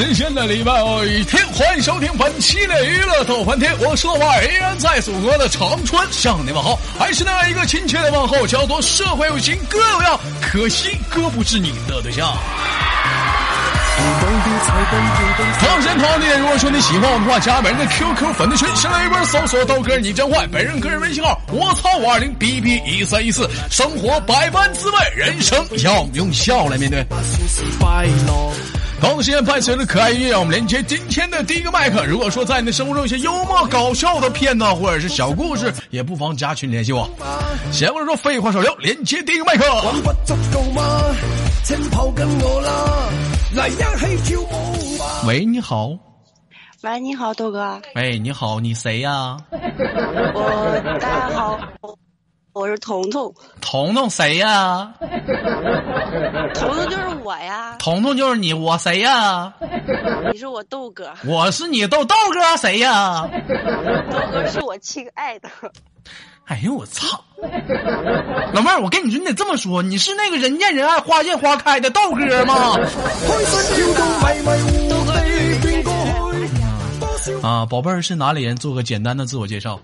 神仙的礼拜一天，欢迎收听本期的娱乐逗翻天。我是老板，依然在祖国的长春向你问好，还是那一个亲切的问候，叫做社会有情哥有样，可惜哥不是你的对象。同样时间同样地点，如果说你喜欢我的话，加本人的 QQ 粉丝群，新浪微博搜索豆哥你真坏，本人个人微信号我操五二零 B B 一三一四，生活百般滋味，人生要用笑来面对。同时间伴随着可爱音乐，让我们连接今天的第一个麦克。如果说在你的生活中有些幽默搞笑的片段或者是小故事，也不妨加群联系我。闲话少说废话少聊，连接第一个麦克。喂，你好。喂，你好，豆哥。喂，你好，你谁呀？我大家好，我是彤彤。彤彤谁呀？彤彤就是我呀。彤彤就是你，我谁呀？你是我豆哥。我是你豆豆哥，谁呀？豆哥是我亲爱的。哎呦我操！老妹儿，我跟你说，你得这么说，你是那个人见人爱、花见花开的豆哥吗？啊，宝贝儿是哪里人？做个简单的自我介绍。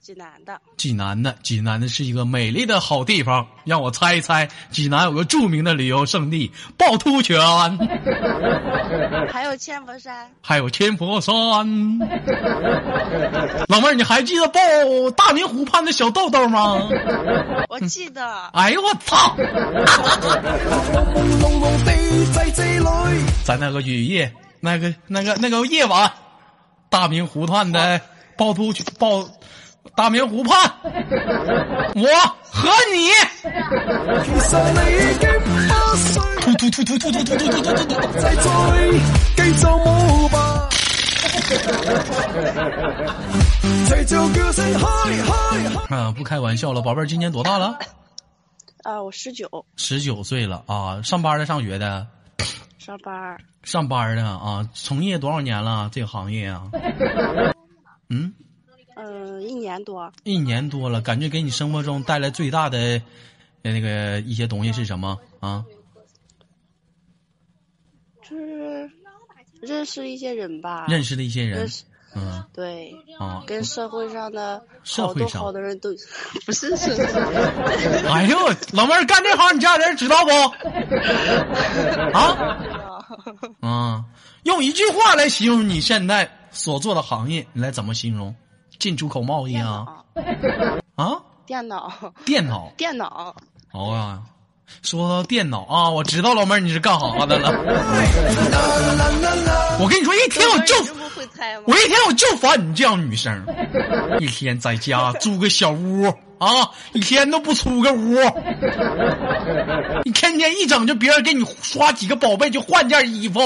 济南的。济南的，济南的是一个美丽的好地方。让我猜一猜，济南有个著名的旅游胜地——趵突泉，还有千佛山，还有千佛山。老妹儿，你还记得抱大明湖畔的小豆豆吗？我记得。哎呦我操！在那个雨夜。那个、那个、那个夜晚，大明湖畔的趵突泉，趵大明湖畔，我和你。突突突突突突突突突突突。啊，不开玩笑了，宝贝儿，今年多大了？啊，我十九。十九岁了啊，上班的，上学的？上班。上班的啊，从业多少年了？这个行业啊，嗯，呃，一年多，一年多了，感觉给你生活中带来最大的那个一些东西是什么啊？就是认识一些人吧，认识的一些人。嗯，对啊，跟社会上的社会上好多人都 不是是。哎呦，老妹儿干这行，你家人知道不？啊 啊！用一句话来形容你现在所做的行业，你来怎么形容？进出口贸易啊？啊？电脑？电脑？电脑？好啊。说到电脑啊，我知道老妹儿你是干啥的了。我跟你说，一天我就我一天我就烦你这样女生，一天在家租个小屋啊，一天都不出个屋，你天天一整就别人给你刷几个宝贝就换件衣服，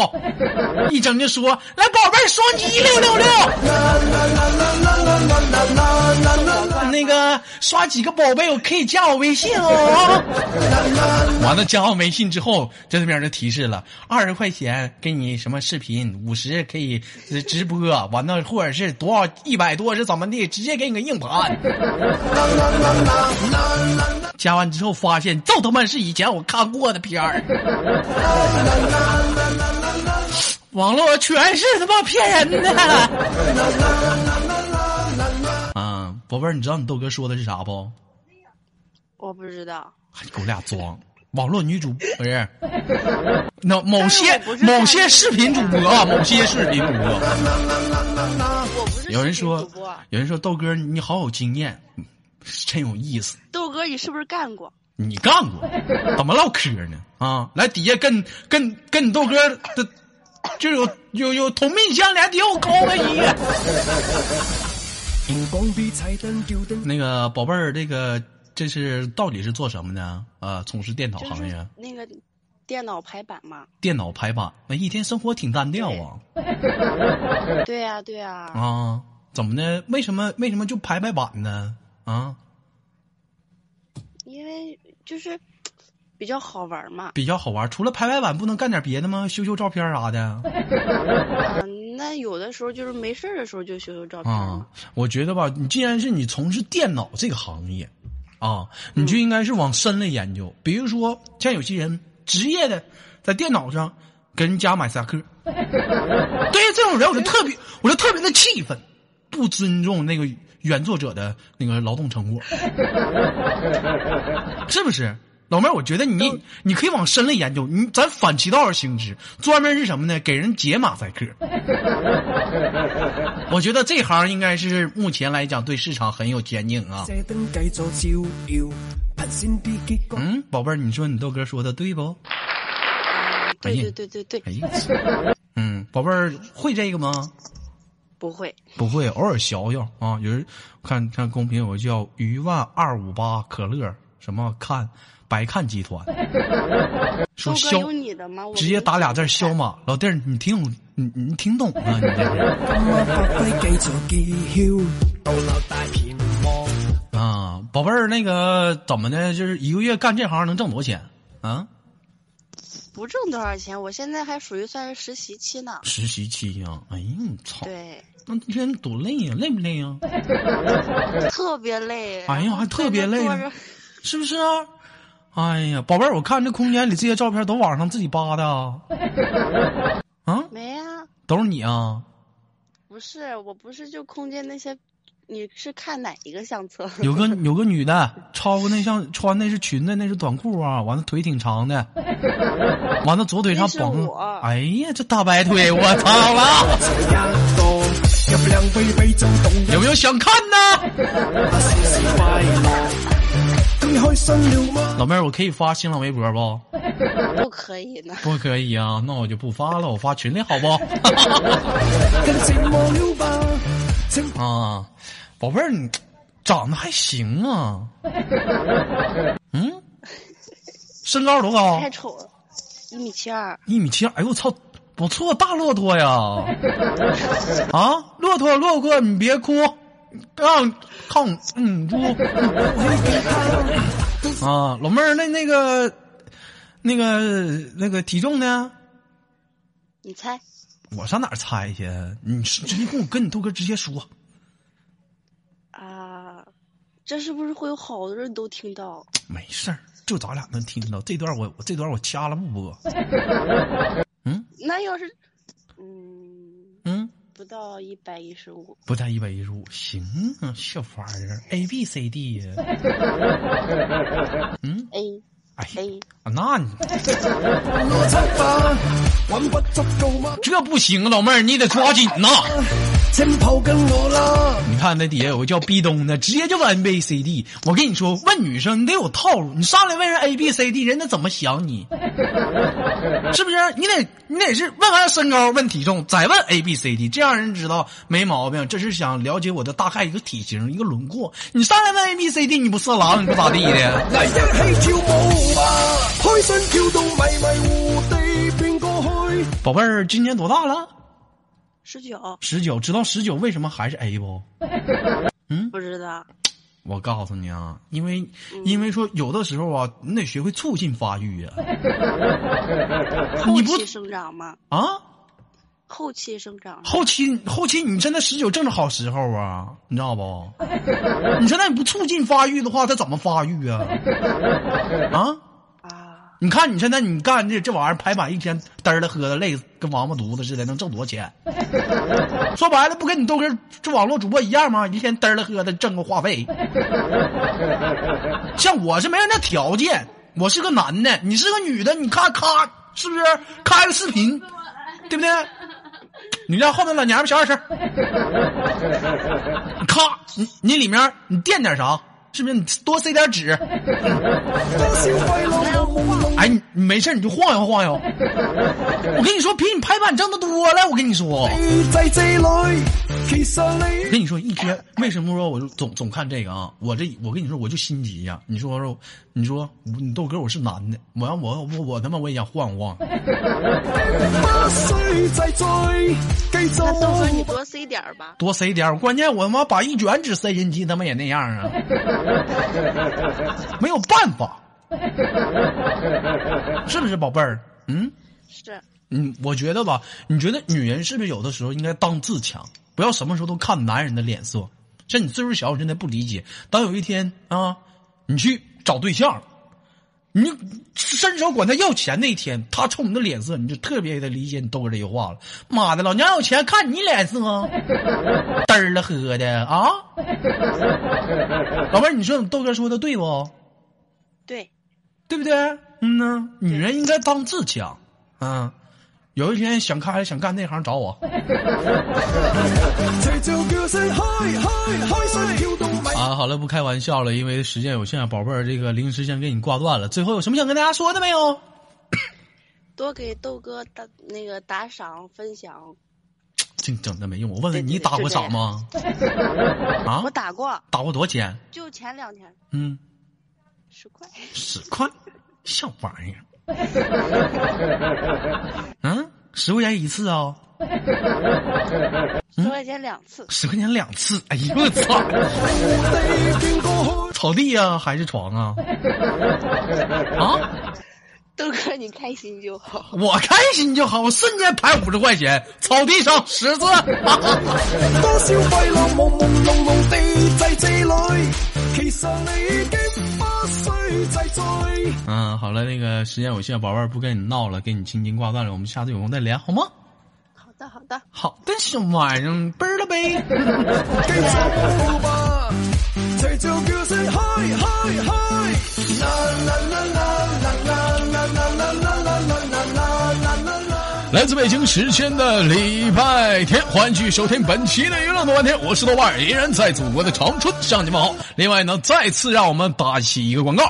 一整就说来宝贝双击六六六，那个刷几个宝贝我可以加我微信哦。完了加完微信之后，这边就提示了二十块钱给你什么视频，五十可以直播，完了或者是多少一百多是怎么的，直接给你个硬盘。加完之后发现，这他妈是以前我看过的片儿。网络全是他妈骗人的。啊，宝贝儿，你知道你豆哥说的是啥不？我不知道。还给我俩装。网络女主不是，那某些某些视频主播啊，某些视频主播。有人说，有人说豆哥你好有经验，真有意思。豆哥，你是不是干过？你干过？怎么唠嗑呢？啊，来底下跟跟跟你豆哥的就有有有同命相连，底下我扣个一。那个宝贝儿，这个。这是到底是做什么呢？啊，从事电脑行业。那个电脑排版嘛。电脑排版，那一天生活挺单调啊。对呀，对呀。啊，怎么的？为什么为什么就排排版呢？啊？因为就是比较好玩嘛。比较好玩，除了排排版，不能干点别的吗？修修照片啥的。那有的时候就是没事的时候就修修照片。啊，我觉得吧，你既然是你从事电脑这个行业。啊，你就应该是往深了研究。比如说，像有些人职业的，在电脑上给人家买萨克。对于这种人，我就特别，我就特别的气愤，不尊重那个原作者的那个劳动成果，是不是？老妹儿，我觉得你你可以往深了研究，你咱反其道而行之，专门是什么呢？给人解马赛克。我觉得这行应该是目前来讲对市场很有前景啊。嗯，宝贝儿，你说你豆哥说的对不？对对对对对。哎呀，嗯，宝贝儿会这个吗？不会，不会，偶尔学学啊。有人看看公屏有个叫余万二五八可乐什么看。白看集团 说肖，直接打俩字肖马老弟儿，你听懂？你你听懂啊？你这是啊，宝贝儿，那个怎么的？就是一个月干这行能挣多少钱啊？不挣多少钱，我现在还属于算是实习期呢。实习期呀？哎呀，我操！对，那一天多累呀？累不累呀？特别累。哎呀，还特别累，是不是啊？哎呀，宝贝儿，我看这空间里这些照片都网上自己扒的啊？啊？没啊？都是你啊？不是，我不是就空间那些，你是看哪一个相册？有个 有个女的，超过那像穿那是裙子，那是短裤啊，完了腿挺长的，完了左腿上绑。哎呀，这大白腿，我操了！有没有想看呢？老妹儿，我可以发新浪微博不？不可以呢。不可以啊，那我就不发了，我发群里好不？啊，宝贝儿，你长得还行啊。嗯，身高多高？太丑了，一米七二。一米七二，哎呦我操，不错，大骆驼呀！啊，骆驼，骆驼，你别哭。让抗嗯猪 啊，老妹儿，那那个那个那个体重呢？你猜？我上哪儿猜去？你直接跟我跟你豆哥直接说。啊，这是不是会有好多人都听到？没事儿，就咱俩能听到。这段我我这段我掐了不播。嗯，那要是嗯嗯。不到一百一十五，不到一百一十五，行啊，小玩意儿，A B C D 呀，嗯，A，哎啊那你，这不行，老妹儿，你得抓紧呐。你看那底下有个叫壁咚的，直接就问 A B C D。我跟你说，问女生你得有套路，你上来问人 A B C D，人家怎么想你？是不是？你得你得是问完身高，问体重，再问 A B C D，这样人知道没毛病。这是想了解我的大概一个体型、一个轮廓。你上来问 A B C D，你不色狼，你不咋地的。宝贝儿，今年多大了？十九，十九，知道十九为什么还是 A 不？嗯，不知道。我告诉你啊，因为因为说有的时候啊，你得学会促进发育呀。后期生长吗？啊，后期生长。后期后期，你现在十九正是好时候啊，你知道不？你现在你不促进发育的话，它怎么发育啊？啊？你看你现在你干这这玩意儿排版一天嘚儿的喝的累跟王八犊子似的能挣多少钱？说白了不跟你都跟这网络主播一样吗？一天嘚儿的喝的挣个话费。像我是没有那条件，我是个男的，你是个女的，你看咔是不是开个视频，对不对？你让后面老娘们小点声。咔，你你里面你垫点啥？是不是你多塞点纸？哎，你你没事你就晃悠晃悠。我跟你说，比你拍板挣的多了。我跟你说，跟你说一天为什么说我就总总看这个啊？我这我跟你说我就心急呀。你说说，你说你豆哥我是男的，我要我我我他妈我也想晃晃。那豆哥你多塞点吧。多塞点关键我他妈把一卷纸塞进去，他妈也那样啊。没有办法。是不是宝贝儿？嗯，是。嗯，我觉得吧，你觉得女人是不是有的时候应该当自强，不要什么时候都看男人的脸色？像你岁数小，我真的不理解。当有一天啊，你去找对象，你伸手管他要钱那天，他冲你的脸色，你就特别的理解你豆哥这句话了。妈的，老娘有钱看你脸色，嘚儿了喝的啊！老妹儿，你说豆哥说的对不？对，对不对？嗯呢，女人应该当自强，啊。有一天想开想干那行找我。啊，好了，不开玩笑了，因为时间有限，宝贝儿，这个临时先给你挂断了。最后有什么想跟大家说的没有？多给豆哥打那个打赏分享。净整的没用，我问问你打过赏吗？啊，我打过。打过多少钱？就前两天。嗯，十块。十块，小玩意儿。嗯，十块钱一次啊？十块钱两次。十块钱两次，哎呦我操！草地呀，还是床啊？啊？豆哥，你开心就好。我开心就好，我瞬间排五十块钱，草地上十次。嗯，好了，那个时间有限，宝贝儿不跟你闹了，给你轻轻挂断了，我们下次有空再连，好吗？好的，好的，好的，小玩意儿，背了呗。来自北京时间的礼拜天，欢迎继续收听本期的娱乐多半天，我是豆瓣，依然在祖国的长春向你们好。另外呢，再次让我们打起一个广告，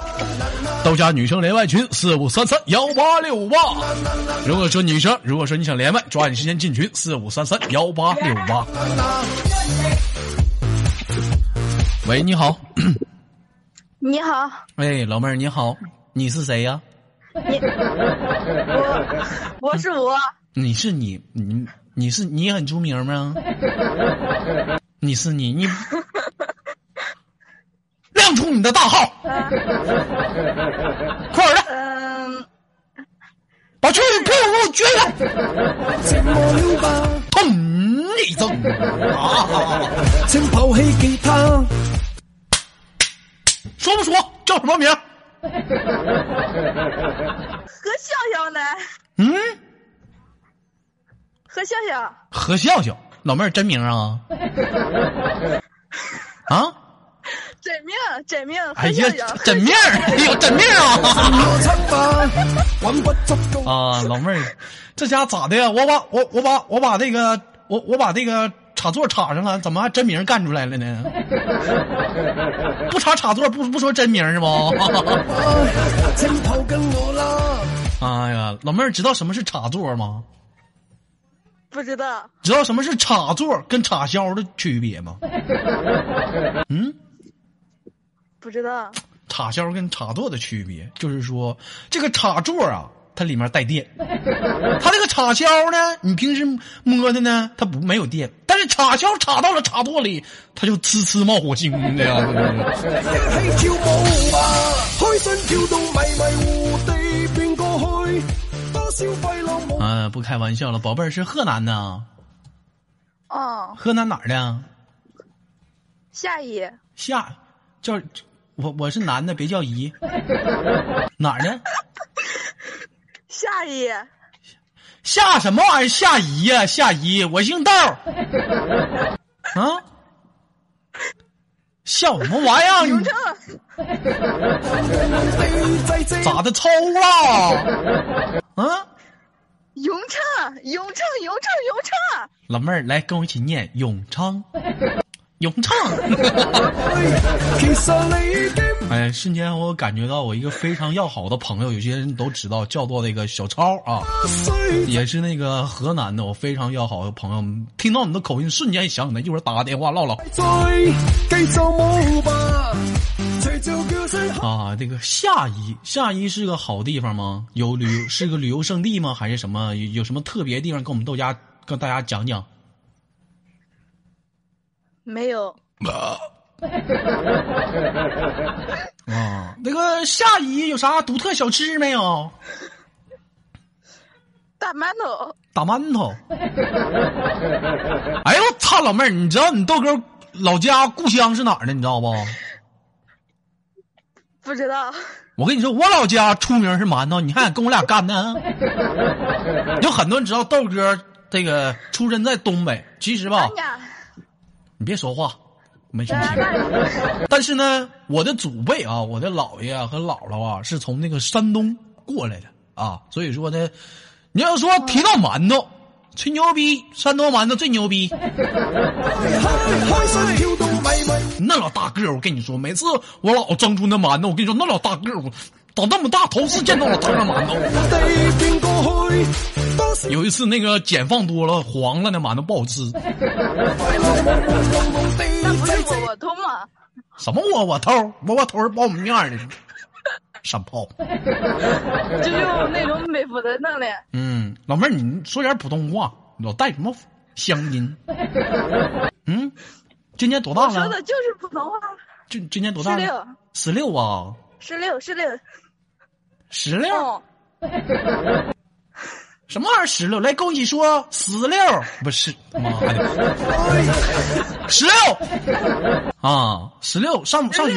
豆家女生连麦群四五三三幺八六八。如果说女生，如果说你想连麦，抓紧时间进群四五三三幺八六八。喂，你好。你好。哎，老妹儿你好，你是谁呀？你我我是我，你是你你你是你很出名吗？你是你你 亮出你的大号，快点的，嗯，把去屁股给我撅开，砰一声。啊！说不说叫什么名？何笑笑呢？嗯，何笑笑。何笑笑，老妹儿真名啊？啊？真名，真名。哎呀，真名，哎呦，真名啊！啊，老妹儿，这家咋的呀？我把我我把我把那个我我把那个。插座插上了，怎么还真名干出来了呢？不插插座不不说真名是不？哎呀，老妹儿知道什么是插座吗？不知道。知道什么是插座跟插销的区别吗？嗯，不知道。插销跟插座的区别就是说，这个插座啊。它里面带电，它这个插销呢，你平时摸的呢，它不没有电，但是插销插到了插座里，它就呲呲冒火星的呀。啊，不开玩笑了，宝贝儿是河南的。哦。河南哪儿的？夏邑。夏，叫我我是男的，别叫姨。哪儿的？夏姨，夏什么玩意儿？夏姨呀，夏姨，我姓豆。啊？笑什么玩意儿？永成。咋的？抽了？啊？永昌，永昌，永昌，永昌。老妹儿，来跟我一起念永昌。咏唱，哎，瞬间我感觉到我一个非常要好的朋友，有些人都知道，叫做那个小超啊，也是那个河南的，我非常要好的朋友，听到你的口音，瞬间想起来，一会儿打个电话唠唠。啊，这个夏邑，夏邑是个好地方吗？有旅游是个旅游胜地吗？还是什么？有什么特别地方？跟我们豆家跟大家讲讲。没有。啊，那个夏邑有啥独特小吃没有？大馒头。大馒头。哎呦我操，老妹儿，你知道你豆哥老家故乡是哪儿的？你知道不？不不知道。我跟你说，我老家出名是馒头，你还跟我俩干呢？有很多人知道豆哥这个出身在东北，其实吧，你别说话，没生气。但是呢，我的祖辈啊，我的姥爷和姥姥啊，是从那个山东过来的啊，所以说呢，你要说提到馒头，吹牛逼，山东馒头最牛逼。那老大个儿，我跟你说，每次我老蒸出那馒头，我跟你说，那老大个儿，我长那么大头次见到了汤上馒头。有一次那个碱放多了，黄了，那馒头不好吃。那不是窝窝头吗？什么窝窝头？窝窝头是苞米面的，山炮。就用那种美肤的弄的。嗯，老妹儿，你说点普通话，老带什么乡音？嗯。今年多大了？说的就是普通话。今今年多大？十六。十六啊。十六，十六。十六。什么玩意儿？十六？来，跟我一起说十六。不是，妈的。十六。啊，十六上上学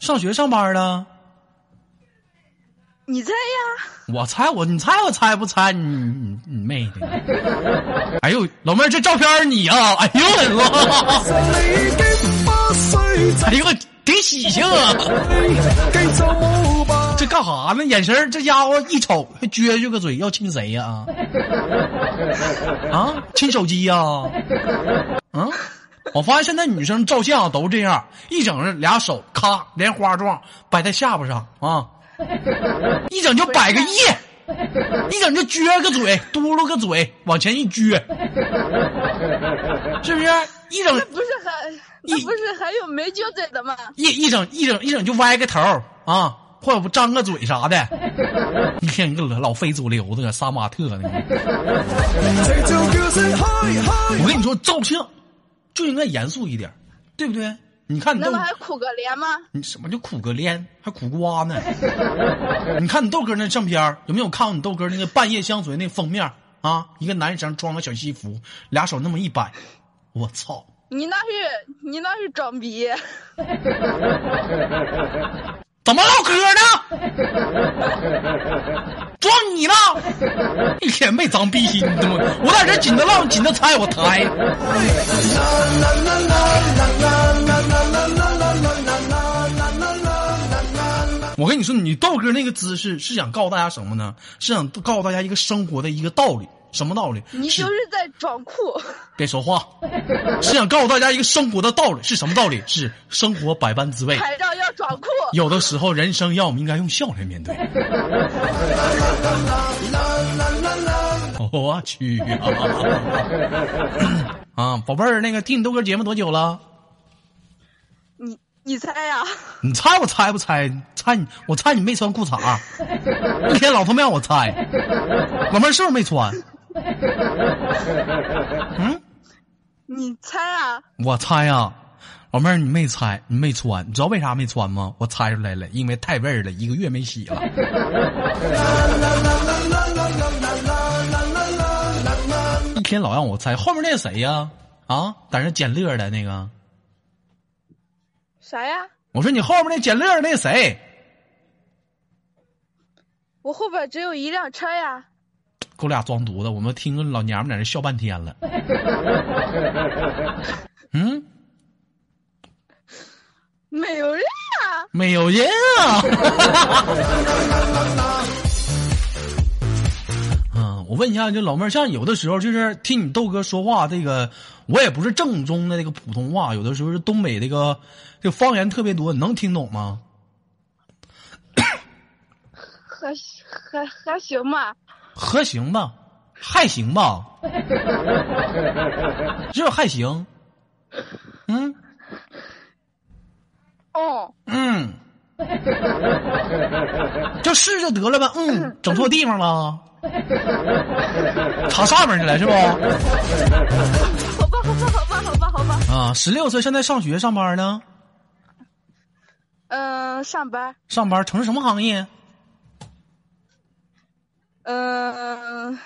上学上班呢。你猜呀？我猜我，你猜我猜不猜？你你你妹的！哎呦，老妹儿，这照片你啊！哎呦我操！哎呦，挺喜庆啊！这干啥呢？眼神这家伙一瞅，还撅撅个嘴，要亲谁呀？啊？亲手机呀？啊？我发现现在女生照相都这样，一整是俩手咔莲花状摆在下巴上啊。一整就摆个耶，一整就撅个嘴，嘟噜个嘴，往前一撅，是不是？一整不是还一不是还有没撅嘴的吗？一一整一整一整就歪个头啊，或者不张个嘴啥的，一天个老非主流的杀马特呢。我跟你说，照相就应该严肃一点，对不对？你看你豆，那还苦个脸吗？你什么叫苦个脸？还苦瓜呢？你看你豆哥那相片有没有看过你豆哥那个半夜相随那封面啊？一个男生装个小西服，俩手那么一摆，我操！你那是你那是装逼。怎么唠嗑呢？撞你了？一天没长逼心，我在这紧着唠，紧着猜，我猜。我跟你说，你道哥那个姿势是想告诉大家什么呢？是想告诉大家一个生活的一个道理。什么道理？你就是在装酷。别说话，是想告诉大家一个生活的道理。是什么道理？是生活百般滋味。拍照要装酷。有的时候，人生要我们应该用笑来面对。我去啊！啊，宝贝儿，那个听你豆哥节目多久了？你你猜呀？你猜我猜不猜？猜你，我猜你没穿裤衩。一天老他妈让我猜，老妹儿是不是没穿？嗯，你猜啊？我猜啊，老妹儿，你没猜，你没穿，你知道为啥没穿吗？我猜出来了，因为太味儿了，一个月没洗了。一天老让我猜，后面那谁呀？啊，在那捡乐的那个？啥呀？我说你后面那捡乐那谁？我后边只有一辆车呀。给我俩装犊子！我们听个老娘们在那笑半天了。嗯，没有人啊，没有人啊。嗯，我问一下，就老妹儿，像有的时候就是听你豆哥说话，这个我也不是正宗的那个普通话，有的时候是东北这个这方言特别多，你能听懂吗？还还还行吧。还行吧，还行吧，这还行，嗯，哦，嗯，就试就得了呗，嗯，整错地方了，查上面去了是不？好吧，好吧，好吧，好吧，好吧。啊，十六岁，现在上学上班呢？嗯，上班。上班，从事什么行业？嗯，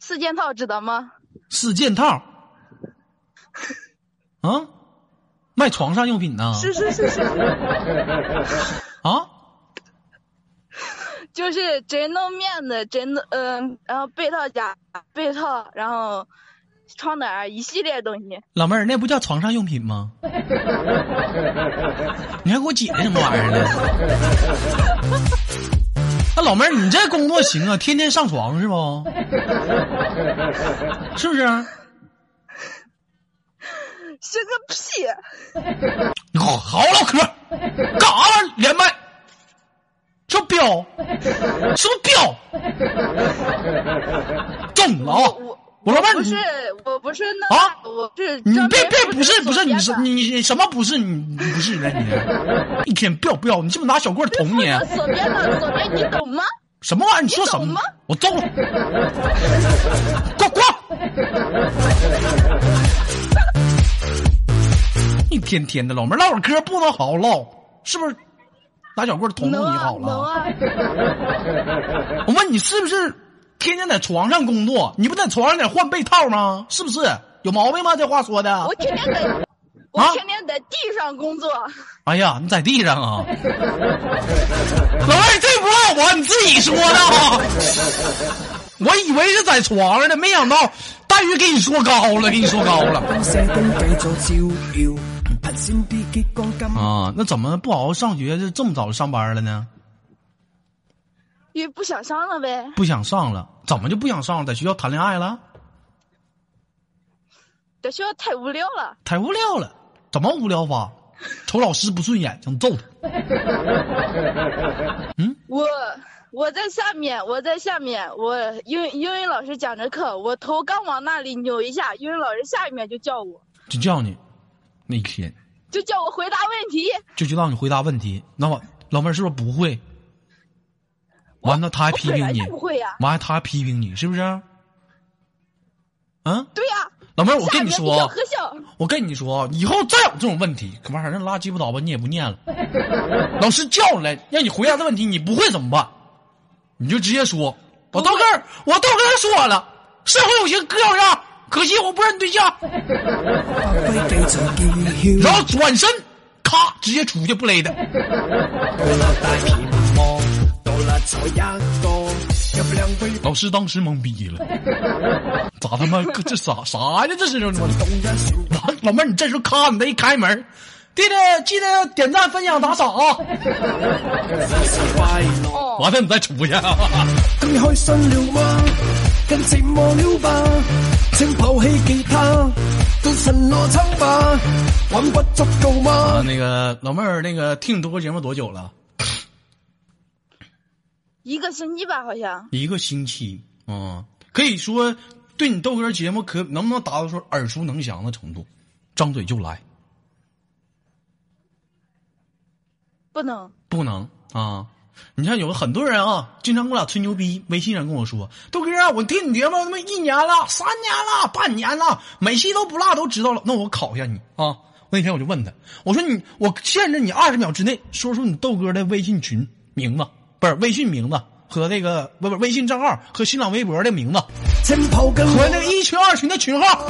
四件套知道吗？四件套，啊，卖床上用品呢？是是是是。啊，就是真弄面的，真的，嗯，然后被套夹被套，然后床单一系列东西。老妹儿，那不叫床上用品吗？你还给我解释什么玩意儿呢？那老妹儿，你这工作行啊？天天上床是不？是不是？是个屁！好好唠嗑，干啥玩意儿？连麦？是不彪？是不彪？中了啊！我老妹儿，不是，我不是那啊，我是你别别不是不是你是你你什么不是你你不是呢你？一天彪彪，你是不是拿小棍捅你？左边的左边，你懂吗？什么玩意儿？你说什么？我揍！滚滚！一天天的，老妹儿唠会嗑不能好好唠，是不是？拿小棍捅捅你好了。我问你是不是天天在床上工作？你不在床上得换被套吗？是不是？有毛病吗？这话说的。我天天在，我天天在地上工作。哎呀，你在地上啊！老妹儿，这不赖我，你自己说的啊！我以为是在床上呢，没想到待遇给你说高了，给你说高了。啊，那怎么不好好上学，就这么早就上班了呢？因为不想上了呗。不想上了，怎么就不想上了？在学校谈恋爱了？在学校太无聊了。太无聊了，怎么无聊法？瞅老师不顺眼，想揍他。嗯，我我在下面，我在下面，我英英语老师讲着课，我头刚往那里扭一下，英语老师下面就叫我，就叫你，那天就叫我回答问题，就就让你回答问题。那我老妹儿是不是不会？完了他还批评你，不会呀？完了他还批评你，是不是？嗯，对呀。老妹儿，我跟你说，我跟你说，以后再有这种问题，可完事儿那拉鸡巴倒吧，你也不念了。老师叫你来让你回答这问题，你不会怎么办？你就直接说，我豆哥，我豆哥说了，社会有型哥有样，可惜我不是你对象。然后转身，咔，直接出去不勒的。老师当时懵逼了，咋他妈这啥啥呀？这是老老妹儿，你这时候咔，你再一开门，弟弟记得点赞、分享、打赏啊！完了你再出去。啊，那个老妹儿，那个听你多哥节目多久了？一个星期吧，好像一个星期啊，可以说对你豆哥节目可能不能达到说耳熟能详的程度，张嘴就来，不能不能啊！你像有很多人啊，经常跟我俩吹牛逼，微信上跟我说，豆哥啊，我听你节目他妈一年了、三年了、半年了，每期都不落，都知道了。那我考一下你啊！那天我就问他，我说你，我限制你二十秒之内说出你豆哥的微信群名字。不是微信名字和那个不不微信账号和新浪微博的名字和那一群二群的群号，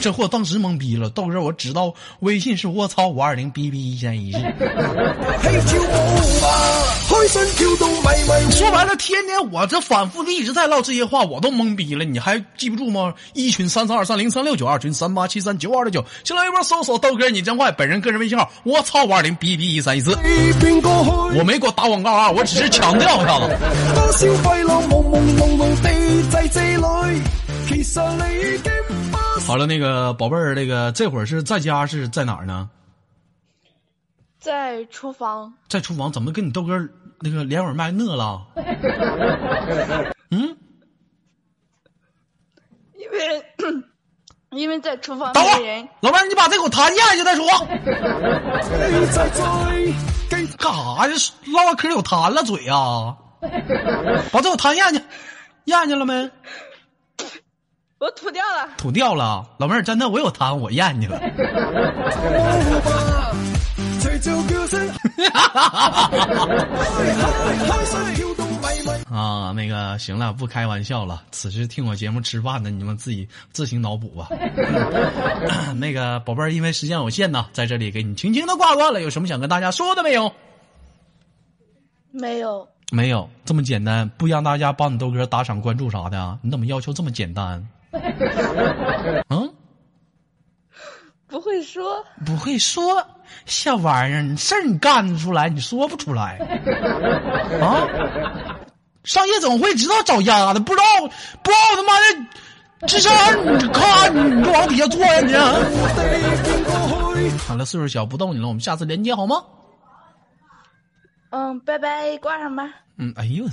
这货当时懵逼了。到时候我知道微信是我操五二零 B B 一千一日。说白了，天天我这反复的一直在唠这些话，我都懵逼了。你还记不住吗？一群三三二三零三六九，二群三八七三九二六九。新浪微博搜索豆哥你真坏，本人个人微信号我操五二零 B B 一三一四。我没给我打广告啊，我只是强调一下子。好了，那个宝贝儿，那个这会儿是在家是在哪儿呢？在厨房。在厨房，怎么跟你豆哥那个连耳麦讷了？嗯？因为因为在厨房。等会儿，老妹儿，你把这口痰咽下去再说。干啥呀？唠唠嗑有痰了嘴啊？把这口痰咽下去，咽去了没？我吐掉了，吐掉了，老妹儿，真的，我有痰，我咽去了。啊，那个行了，不开玩笑了。此时听我节目吃饭的，你们自己自行脑补吧。那个宝贝儿，因为时间有限呢，在这里给你轻轻的挂断了。有什么想跟大家说的没有？没有。没有这么简单，不让大家帮你豆哥打赏关注啥的，你怎么要求这么简单？嗯，不会说，不会说，小玩意儿，你事儿你干得出来，你说不出来啊？上夜总会知道找丫的，不知道不知道他妈的智商，你看你就往底下坐呀你。好了，岁数小不逗你了，我们下次连接好吗？嗯，拜拜，挂上吧。嗯，哎呦！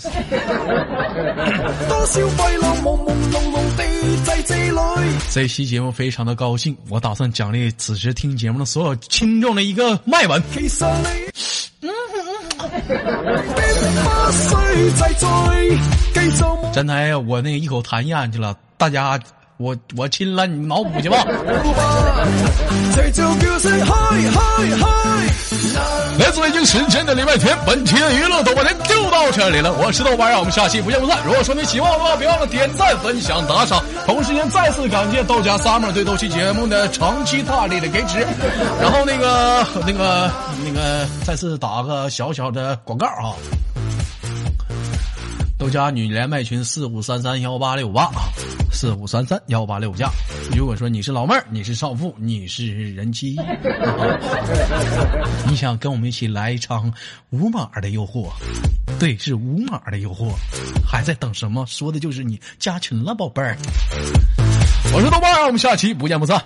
这期节目非常的高兴，我打算奖励此时听节目的所有听众的一个麦吻。真台，我那一口痰咽去了，大家。我我亲了，你脑补去吧。来自北京时间的礼拜天，本期的娱乐豆瓣天就到这里了。我是豆瓣，让我们下期不见不散。如果说你喜欢我的话，别忘了点赞、分享、打赏。同时间再次感谢豆家 summer 对本期节目的长期大力的支持。然后那个那个那个再次打个小小的广告啊。豆家女连麦群四五三三幺八六八，四五三三幺八六加。如果说你是老妹儿，你是少妇，你是人妻，你想跟我们一起来一场无码的诱惑？对，是无码的诱惑，还在等什么？说的就是你加群了，宝贝儿。我是豆瓣儿，我们下期不见不散。